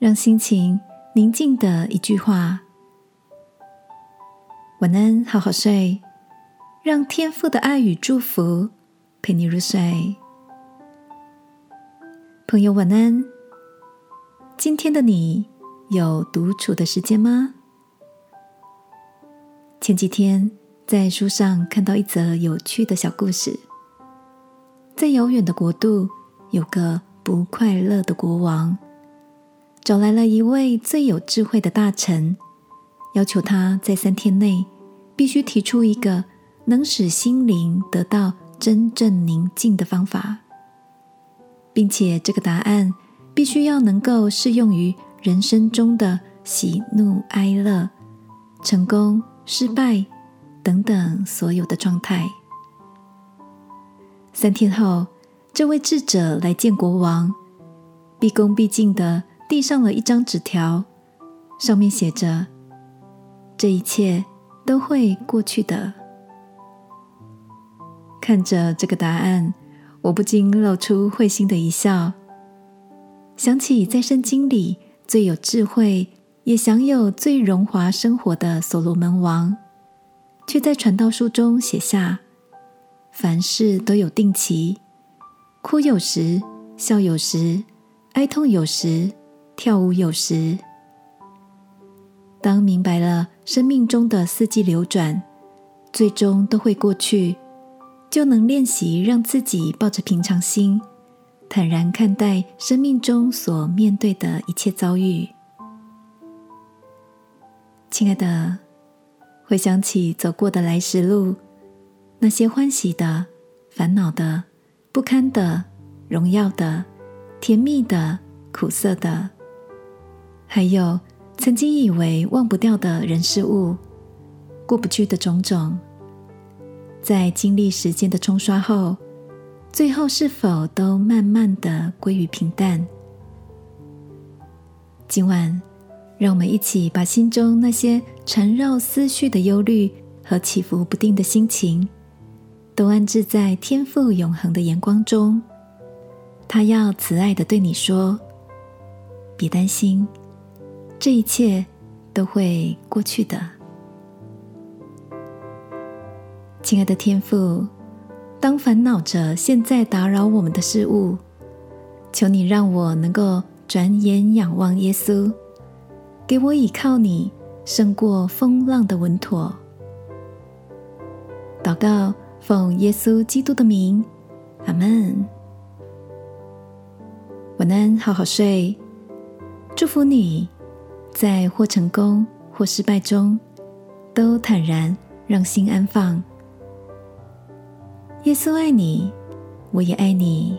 让心情宁静的一句话。晚安，好好睡，让天父的爱与祝福陪你入睡。朋友，晚安。今天的你有独处的时间吗？前几天在书上看到一则有趣的小故事，在遥远的国度有个不快乐的国王。找来了一位最有智慧的大臣，要求他在三天内必须提出一个能使心灵得到真正宁静的方法，并且这个答案必须要能够适用于人生中的喜怒哀乐、成功失败等等所有的状态。三天后，这位智者来见国王，毕恭毕敬的。递上了一张纸条，上面写着：“这一切都会过去的。”看着这个答案，我不禁露出会心的一笑，想起在圣经里最有智慧、也享有最荣华生活的所罗门王，却在传道书中写下：“凡事都有定期，哭有时，笑有时，哀痛有时。”跳舞有时，当明白了生命中的四季流转，最终都会过去，就能练习让自己抱着平常心，坦然看待生命中所面对的一切遭遇。亲爱的，回想起走过的来时路，那些欢喜的、烦恼的、不堪的、荣耀的、甜蜜的、苦涩的。还有曾经以为忘不掉的人事物，过不去的种种，在经历时间的冲刷后，最后是否都慢慢的归于平淡？今晚，让我们一起把心中那些缠绕思绪的忧虑和起伏不定的心情，都安置在天赋永恒的眼光中。他要慈爱的对你说：“别担心。”这一切都会过去的，亲爱的天父。当烦恼着现在打扰我们的事物，求你让我能够转眼仰望耶稣，给我倚靠你胜过风浪的稳妥。祷告，奉耶稣基督的名，阿门。晚安，好好睡，祝福你。在或成功或失败中，都坦然让心安放。耶稣爱你，我也爱你。